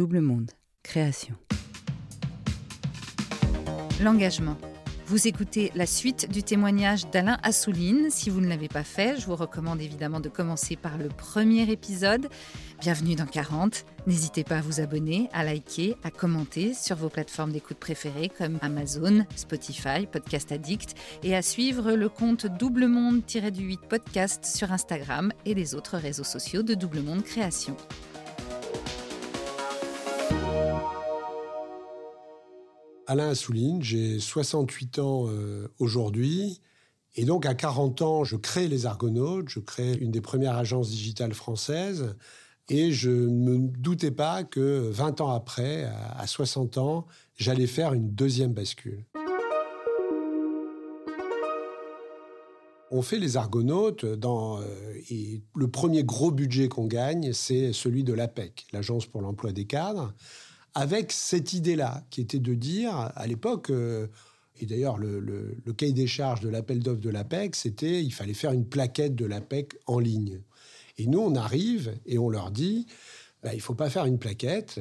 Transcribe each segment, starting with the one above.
Double Monde, création. L'engagement. Vous écoutez la suite du témoignage d'Alain Assouline. Si vous ne l'avez pas fait, je vous recommande évidemment de commencer par le premier épisode. Bienvenue dans 40. N'hésitez pas à vous abonner, à liker, à commenter sur vos plateformes d'écoute préférées comme Amazon, Spotify, Podcast Addict et à suivre le compte Double Monde-du-8 podcast sur Instagram et les autres réseaux sociaux de Double Monde Création. Alain Assouline, j'ai 68 ans euh, aujourd'hui. Et donc, à 40 ans, je crée les Argonautes, je crée une des premières agences digitales françaises. Et je ne me doutais pas que 20 ans après, à 60 ans, j'allais faire une deuxième bascule. On fait les Argonautes dans euh, et le premier gros budget qu'on gagne, c'est celui de l'APEC, l'Agence pour l'emploi des cadres avec cette idée-là, qui était de dire, à l'époque, euh, et d'ailleurs le, cahier des charges de l'appel d'offres de l'APEC, c'était il fallait faire une plaquette de l'APEC en ligne. Et nous, on arrive et on leur dit, bah, il ne faut pas faire une plaquette,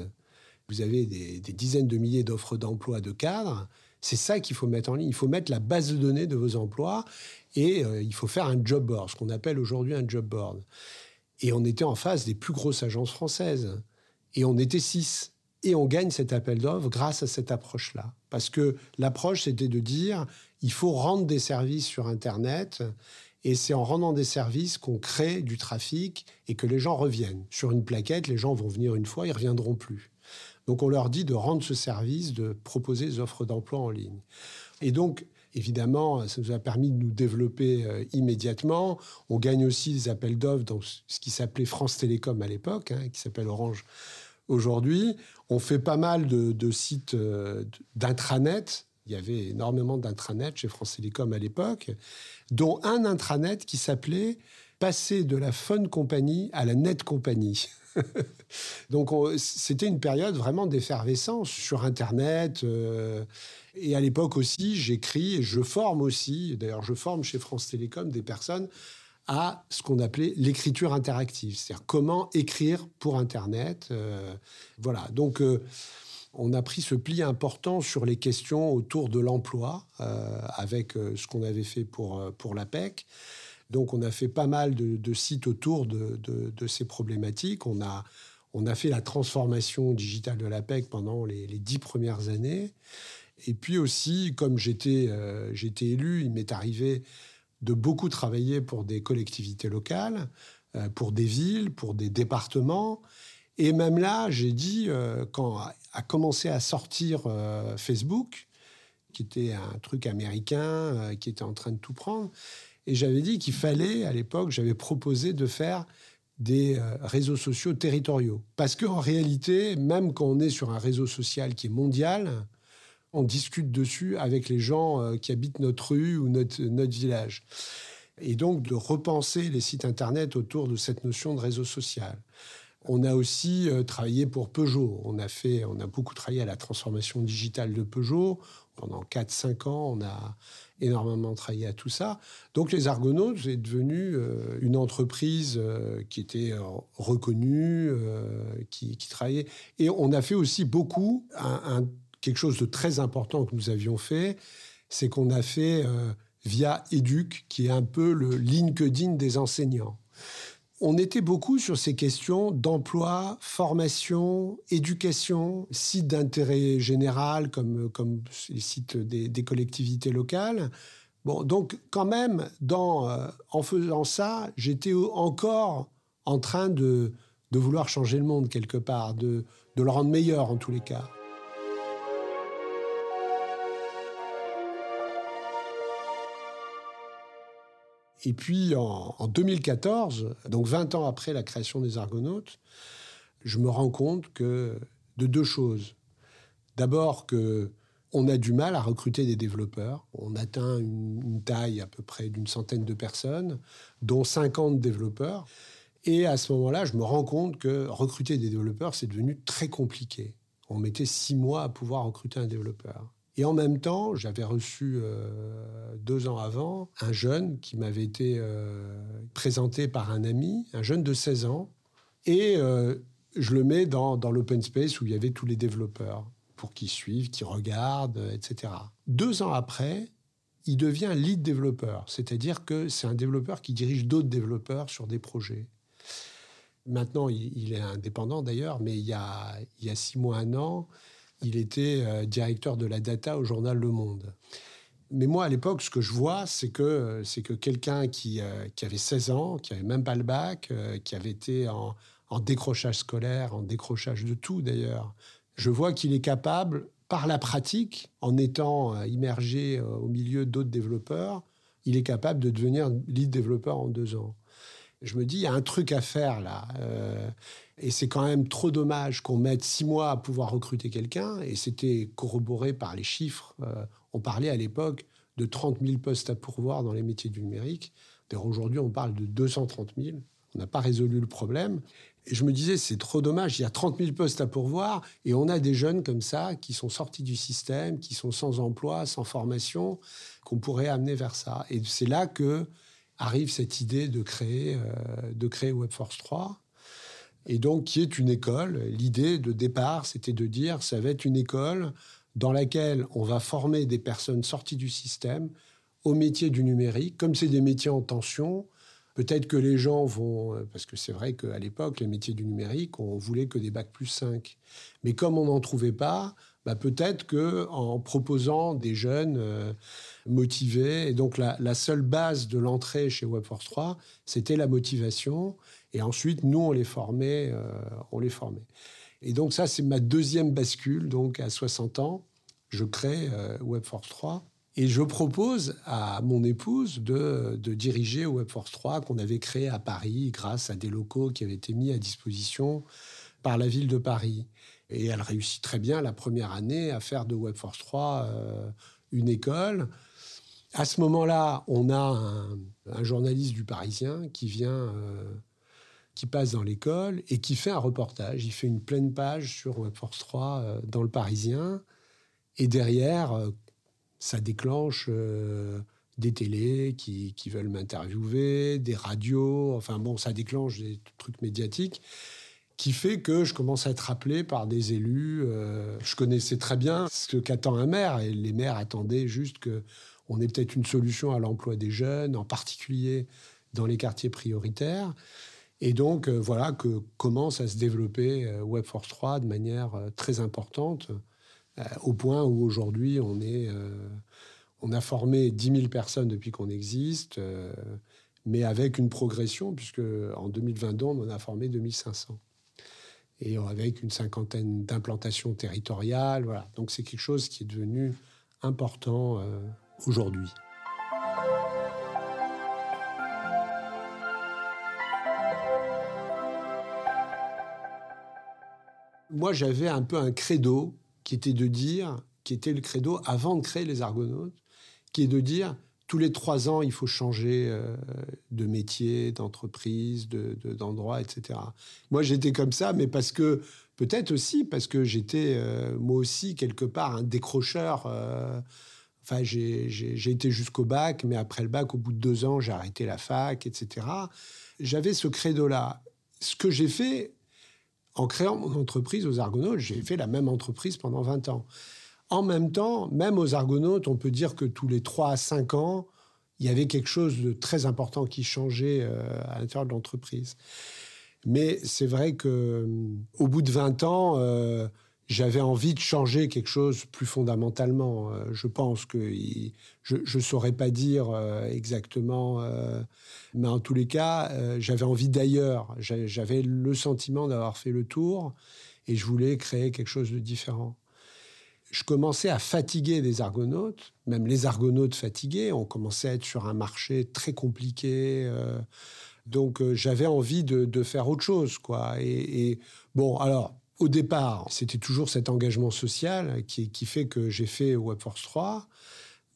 vous avez des, dizaines de milliers d'offres d'emploi de cadres, c'est ça qu'il faut mettre en ligne. Il faut mettre la base de données de vos emplois et euh, il faut faire un job board, ce qu'on appelle aujourd'hui un job board. Et on était en face des plus grosses agences françaises. Et on était six. Et on gagne cet appel d'offres grâce à cette approche-là. Parce que l'approche, c'était de dire, il faut rendre des services sur Internet, et c'est en rendant des services qu'on crée du trafic et que les gens reviennent. Sur une plaquette, les gens vont venir une fois, ils reviendront plus. Donc on leur dit de rendre ce service, de proposer des offres d'emploi en ligne. Et donc, évidemment, ça nous a permis de nous développer euh, immédiatement. On gagne aussi des appels d'offres dans ce qui s'appelait France Télécom à l'époque, hein, qui s'appelle Orange aujourd'hui. On fait pas mal de, sites euh, d'intranet. Il y avait énormément d'intranets chez France Télécom à l'époque, dont un intranet qui s'appelait Passer de la Phone Company à la Net Company. Donc c'était une période vraiment d'effervescence sur Internet. Euh, et à l'époque aussi, j'écris et je forme aussi, d'ailleurs je forme chez France Télécom des personnes à ce qu'on appelait l'écriture interactive, c'est-à-dire comment écrire pour Internet. Euh, voilà, donc euh, on a pris ce pli important sur les questions autour de l'emploi euh, avec ce qu'on avait fait pour, pour l'APEC. Donc on a fait pas mal de, sites autour de, ces problématiques. On a, on a fait la transformation digitale de l'APEC pendant les, dix premières années. Et puis aussi, comme j'étais élu, il m'est arrivé de beaucoup travailler pour des collectivités locales, euh, pour des villes, pour des départements. Et même là, j'ai dit, euh, quand a commencé à sortir euh, Facebook, qui était un truc américain, qui était en train de tout prendre, et j'avais dit qu'il fallait, à l'époque, j'avais proposé de faire des réseaux sociaux territoriaux. Parce qu'en réalité, même quand on est sur un réseau social qui est mondial, on discute dessus avec les gens euh, qui habitent notre rue ou notre, village. Et donc de repenser les sites Internet autour de cette notion de réseau social. On a aussi euh, travaillé pour Peugeot. On a, fait, on a beaucoup travaillé à la transformation digitale de Peugeot. Pendant 4-5 ans, on a énormément travaillé à tout ça. Donc les Argonautes est devenu euh, une entreprise qui était reconnue, qui, travaillait. Et on a fait aussi beaucoup un quelque chose de très important que nous avions fait, c'est qu'on a fait euh, via Educ, qui est un peu le LinkedIn des enseignants. On était beaucoup sur ces questions d'emploi, formation, éducation, sites d'intérêt général comme, comme les sites des, collectivités locales. Bon, donc quand même, euh, en faisant ça, j'étais encore en train de, vouloir changer le monde quelque part, de le rendre meilleur en tous les cas. Et puis en, 2014, donc 20 ans après la création des Argonautes, je me rends compte que de deux choses. D'abord que on a du mal à recruter des développeurs. On atteint une, taille à peu près d'une centaine de personnes, dont 50 développeurs. Et à ce moment-là, je me rends compte que recruter des développeurs, c'est devenu très compliqué. On mettait six mois à pouvoir recruter un développeur. Et en même temps, j'avais reçu euh, deux ans avant un jeune qui m'avait été euh, présenté par un ami, un jeune de 16 ans. Et euh, je le mets dans, dans l'open space où il y avait tous les développeurs pour qu'ils suivent, qu'ils regardent, etc. Deux ans après, il devient lead développeur, c'est-à-dire que c'est un développeur qui dirige d'autres développeurs sur des projets. Maintenant, il, est indépendant d'ailleurs, mais il y, a, il y a six mois, un an, il était euh, directeur de la data au journal Le Monde. Mais moi, à l'époque, ce que je vois, c'est que, c'est que quelqu'un qui, euh, avait 16 ans, qui n'avait même pas le bac, euh, qui avait été en, en, décrochage scolaire, en décrochage de tout d'ailleurs, je vois qu'il est capable, par la pratique, en étant immergé au milieu d'autres développeurs, il est capable de devenir lead développeur en deux ans. Je me dis, il y a un truc à faire là. Et c'est quand même trop dommage qu'on mette six mois à pouvoir recruter quelqu'un. Et c'était corroboré par les chiffres. Euh, on parlait à l'époque de 30 000 postes à pourvoir dans les métiers du numérique. D'ailleurs, aujourd'hui, on parle de 230 000. On n'a pas résolu le problème. Et je me disais, c'est trop dommage. Il y a 30 000 postes à pourvoir et on a des jeunes comme ça qui sont sortis du système, qui sont sans emploi, sans formation, qu'on pourrait amener vers ça. Et c'est là que arrive cette idée de créer, euh, de créer Webforce 3 et donc qui est une école. L'idée de départ, c'était de dire ça va être une école dans laquelle on va former des personnes sorties du système au métier du numérique. Comme c'est des métiers en tension, peut-être que les gens vont... Parce que c'est vrai qu'à l'époque, les métiers du numérique, on voulait que des bacs plus 5. Mais comme on n'en trouvait pas, bah peut-être qu'en proposant des jeunes euh, motivés, et donc la, la seule base de l'entrée chez Webforce 3, c'était la motivation. Et ensuite, nous, on les formait. Euh, on les formait. Et donc ça, c'est ma deuxième bascule. Donc à 60 ans, je crée euh, Webforce 3. Et je propose à mon épouse de, de diriger Webforce 3 qu'on avait créé à Paris grâce à des locaux qui avaient été mis à disposition par la ville de Paris. Et elle réussit très bien la première année à faire de Webforce 3 euh, une école. À ce moment-là, on a un, un, journaliste du Parisien qui vient qui passe dans l'école et qui fait un reportage. Il fait une pleine page sur Webforce 3 euh, dans le Parisien. Et derrière, euh, ça déclenche euh, des télés qui, veulent m'interviewer, des radios. Enfin bon, ça déclenche des trucs médiatiques qui fait que je commence à être appelé par des élus. je connaissais très bien ce qu'attend un maire et les maires attendaient juste que on ait peut-être une solution à l'emploi des jeunes, en particulier dans les quartiers prioritaires. Et donc, euh, voilà que commence à se développer euh, WebForce 3 de manière euh, très importante, au point où aujourd'hui, on, a formé 10 000 personnes depuis qu'on existe, mais avec une progression, puisque en 2022, on a formé 2500. Et avec une cinquantaine d'implantations territoriales. Voilà. Donc, c'est quelque chose qui est devenu important aujourd'hui. Moi, j'avais un peu un credo qui était de dire, qui était le credo avant de créer les Argonautes, qui est de dire tous les trois ans, il faut changer euh, de métier, d'entreprise, d'endroit, de, etc. Moi, j'étais comme ça, mais parce que, peut-être aussi, parce que j'étais, euh, moi aussi, quelque part, un décrocheur. Euh, enfin, j'ai été jusqu'au bac, mais après le bac, au bout de deux ans, j'ai arrêté la fac, etc. J'avais ce credo-là. Ce que j'ai fait, en créant mon entreprise aux Argonautes, j'ai fait la même entreprise pendant 20 ans. En même temps, même aux Argonautes, on peut dire que tous les 3 à 5 ans, il y avait quelque chose de très important qui changeait euh, à l'intérieur de l'entreprise. Mais c'est vrai que euh, au bout de 20 ans, euh, j'avais envie de changer quelque chose plus fondamentalement. Euh, je pense que je ne saurais pas dire euh, exactement, euh, mais en tous les cas, j'avais envie d'ailleurs. J'avais le sentiment d'avoir fait le tour et je voulais créer quelque chose de différent. Je commençais à fatiguer des argonautes, même les argonautes fatigués. On commençait à être sur un marché très compliqué. donc j'avais envie de, faire autre chose, quoi. et bon, alors au départ, c'était toujours cet engagement social qui, fait que j'ai fait Webforce 3.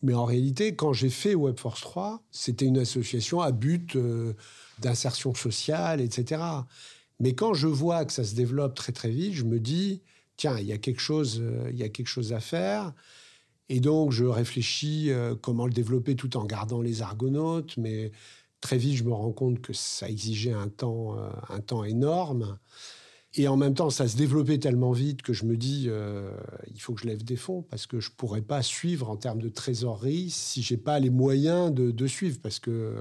Mais en réalité, quand j'ai fait Webforce 3, c'était une association à but euh, d'insertion sociale, etc. Mais quand je vois que ça se développe très très vite, je me dis, tiens, il y a quelque chose, euh, il y a quelque chose à faire. Et donc, je réfléchis euh, comment le développer tout en gardant les argonautes. Mais très vite, je me rends compte que ça exigeait un temps, un temps énorme. Et en même temps, ça se développait tellement vite que je me dis, euh, il faut que je lève des fonds parce que je pourrais pas suivre en termes de trésorerie si je n'ai pas les moyens de, suivre. Parce que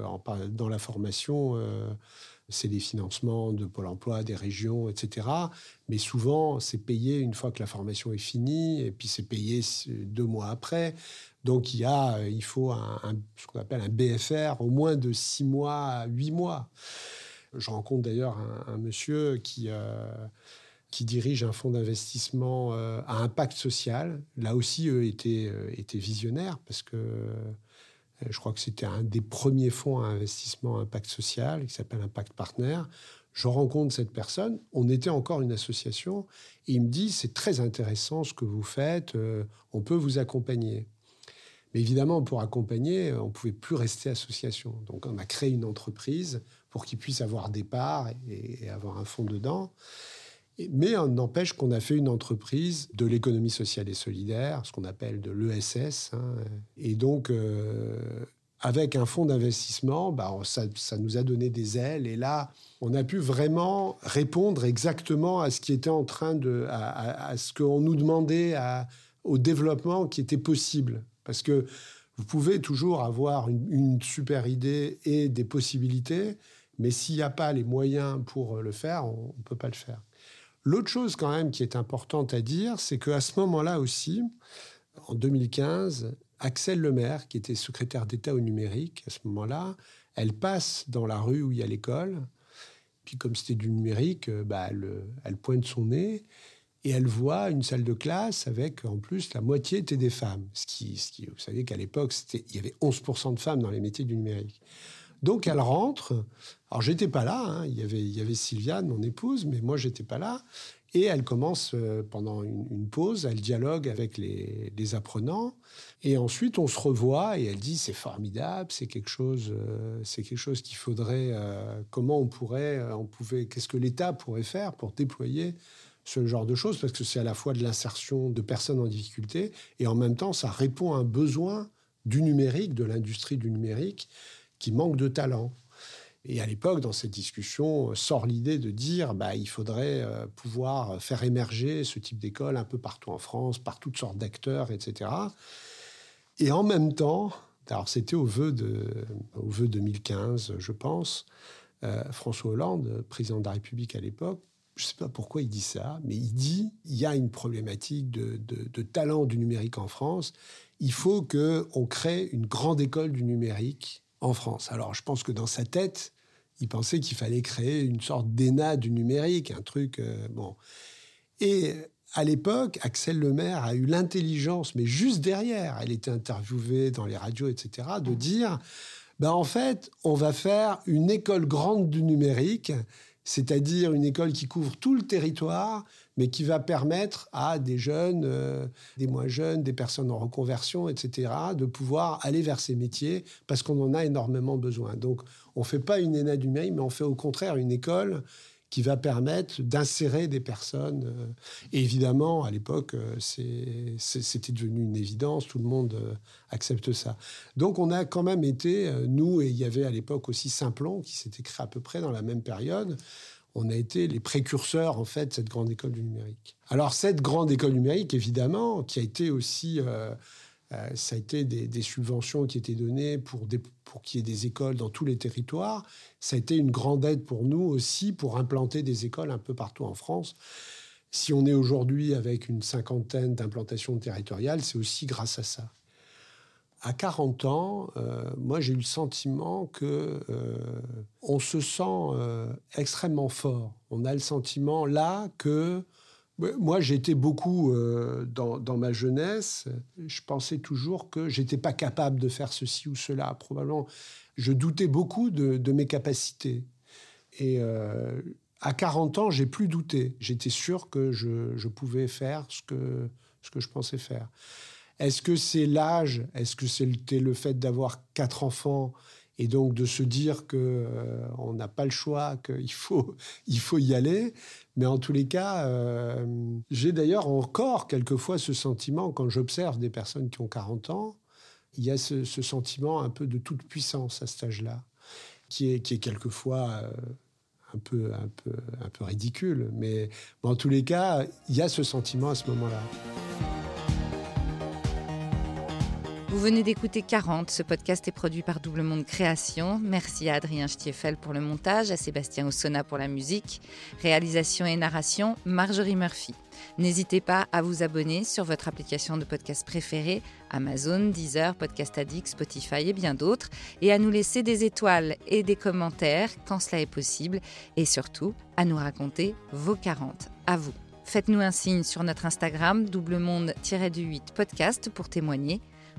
dans la formation, euh, c'est des financements de Pôle emploi, des régions, etc. Mais souvent, c'est payé une fois que la formation est finie et puis c'est payé deux mois après. Donc il, y a, il faut un, ce qu'on appelle un BFR au moins de six mois à huit mois. Je rencontre d'ailleurs un, monsieur qui, euh, qui dirige un fonds d'investissement euh, à impact social. Là aussi, eux étaient, euh, étaient visionnaires parce que je crois que c'était un des premiers fonds à investissement à impact social qui s'appelle Impact Partner. Je rencontre cette personne, on était encore une association, et il me dit, c'est très intéressant ce que vous faites, on peut vous accompagner. Mais évidemment, pour accompagner, on ne pouvait plus rester association. Donc on a créé une entreprise pour qu'ils puissent avoir des parts et, avoir un fonds dedans. Mais on n'empêche qu'on a fait une entreprise de l'économie sociale et solidaire, ce qu'on appelle de l'ESS. Hein. Et donc, euh, avec un fonds d'investissement, bah, ça, nous a donné des ailes. Et là, on a pu vraiment répondre exactement à ce qui était en train de. à, ce qu'on nous demandait, au développement qui était possible. Parce que vous pouvez toujours avoir une super idée et des possibilités, mais s'il n'y a pas les moyens pour euh, le faire, on ne peut pas le faire. L'autre chose quand même qui est importante à dire, c'est qu'à ce moment-là aussi, en 2015, Axel Lemaire, qui était secrétaire d'État au numérique à ce moment-là, elle passe dans la rue où il y a l'école. Puis comme c'était du numérique, euh, bah, elle, pointe son nez et elle voit une salle de classe avec en plus la moitié était des femmes. Ce qui vous savez qu'à l'époque, il y avait 11% de femmes dans les métiers du numérique. Donc elle rentre. Alors j'étais pas là. Hein. Il y avait Sylviane, mon épouse, mais moi j'étais pas là. Et elle commence euh, pendant une, pause, elle dialogue avec les, apprenants, et ensuite on se revoit et elle dit c'est formidable, c'est quelque chose, euh, c'est quelque chose qu'il faudrait. Euh, comment on pourrait, on pouvait, qu'est-ce que l'État pourrait faire pour déployer ce genre de choses parce que c'est à la fois de l'insertion de personnes en difficulté et en même temps ça répond à un besoin du numérique, de l'industrie du numérique qui manque de talent. Et à l'époque, dans cette discussion, euh, sort l'idée de dire bah, il faudrait euh, pouvoir faire émerger ce type d'école un peu partout en France, par toutes sortes d'acteurs, etc. Et en même temps, alors c'était au vœu, de, au vœu 2015, je pense, euh, François Hollande, président de la République à l'époque, je ne sais pas pourquoi il dit ça, mais il dit il y a une problématique de, de, de talent du numérique en France. Il faut qu'on crée une grande école du numérique en France. Alors, je pense que dans sa tête, il pensait qu'il fallait créer une sorte d'ENA du numérique, un truc. Euh, bon. Et à l'époque, Axel Lemaire a eu l'intelligence, mais juste derrière, elle était interviewée dans les radios, etc., de dire ben en fait, on va faire une école grande du numérique, c'est-à-dire une école qui couvre tout le territoire, mais qui va permettre à des jeunes, euh, des moins jeunes, des personnes en reconversion, etc., de pouvoir aller vers ces métiers parce qu'on en a énormément besoin. Donc, on ne fait pas une ENA du mais on fait au contraire une école qui va permettre d'insérer des personnes. Euh, et évidemment, à l'époque, euh, c'était devenu une évidence, tout le monde accepte ça. Donc on a quand même été, nous, et il y avait à l'époque aussi Simplon, qui s'était créé à peu près dans la même période, on a été les précurseurs en fait de cette grande école du numérique. Alors cette grande école numérique, évidemment, qui a été aussi, euh, euh, ça a été des, subventions qui étaient données pour, pour qu'il y ait des écoles dans tous les territoires. Ça a été une grande aide pour nous aussi pour implanter des écoles un peu partout en France. Si on est aujourd'hui avec une cinquantaine d'implantations territoriales, c'est aussi grâce à ça à 40 ans, euh, moi j'ai eu le sentiment que euh, on se sent euh, extrêmement fort. On a le sentiment là que moi j'étais beaucoup dans, ma jeunesse, je pensais toujours que j'étais pas capable de faire ceci ou cela. Probablement, je doutais beaucoup de, mes capacités. Et à 40 ans, j'ai plus douté. J'étais sûr que je, pouvais faire ce que je pensais faire. Est-ce que c'est l'âge? Est-ce que c'était le fait d'avoir quatre enfants et donc de se dire que euh, on n'a pas le choix, qu'il faut, il faut y aller? Mais en tous les cas, euh, j'ai d'ailleurs encore quelquefois ce sentiment quand j'observe des personnes qui ont 40 ans, il y a ce, sentiment un peu de toute puissance à cet âge-là, qui est, qui est quelquefois euh, un peu, un peu, un peu ridicule. Mais, mais en tous les cas, il y a ce sentiment à ce moment-là. Vous venez d'écouter 40. Ce podcast est produit par Double Monde Création. Merci à Adrien Stiefel pour le montage, à Sébastien Ossona pour la musique. Réalisation et narration, Marjorie Murphy. N'hésitez pas à vous abonner sur votre application de podcast préférée, Amazon, Deezer, Podcast Addict, Spotify et bien d'autres, et à nous laisser des étoiles et des commentaires quand cela est possible, et surtout à nous raconter vos 40. À vous. Faites-nous un signe sur notre Instagram, double monde-du-8 podcast pour témoigner.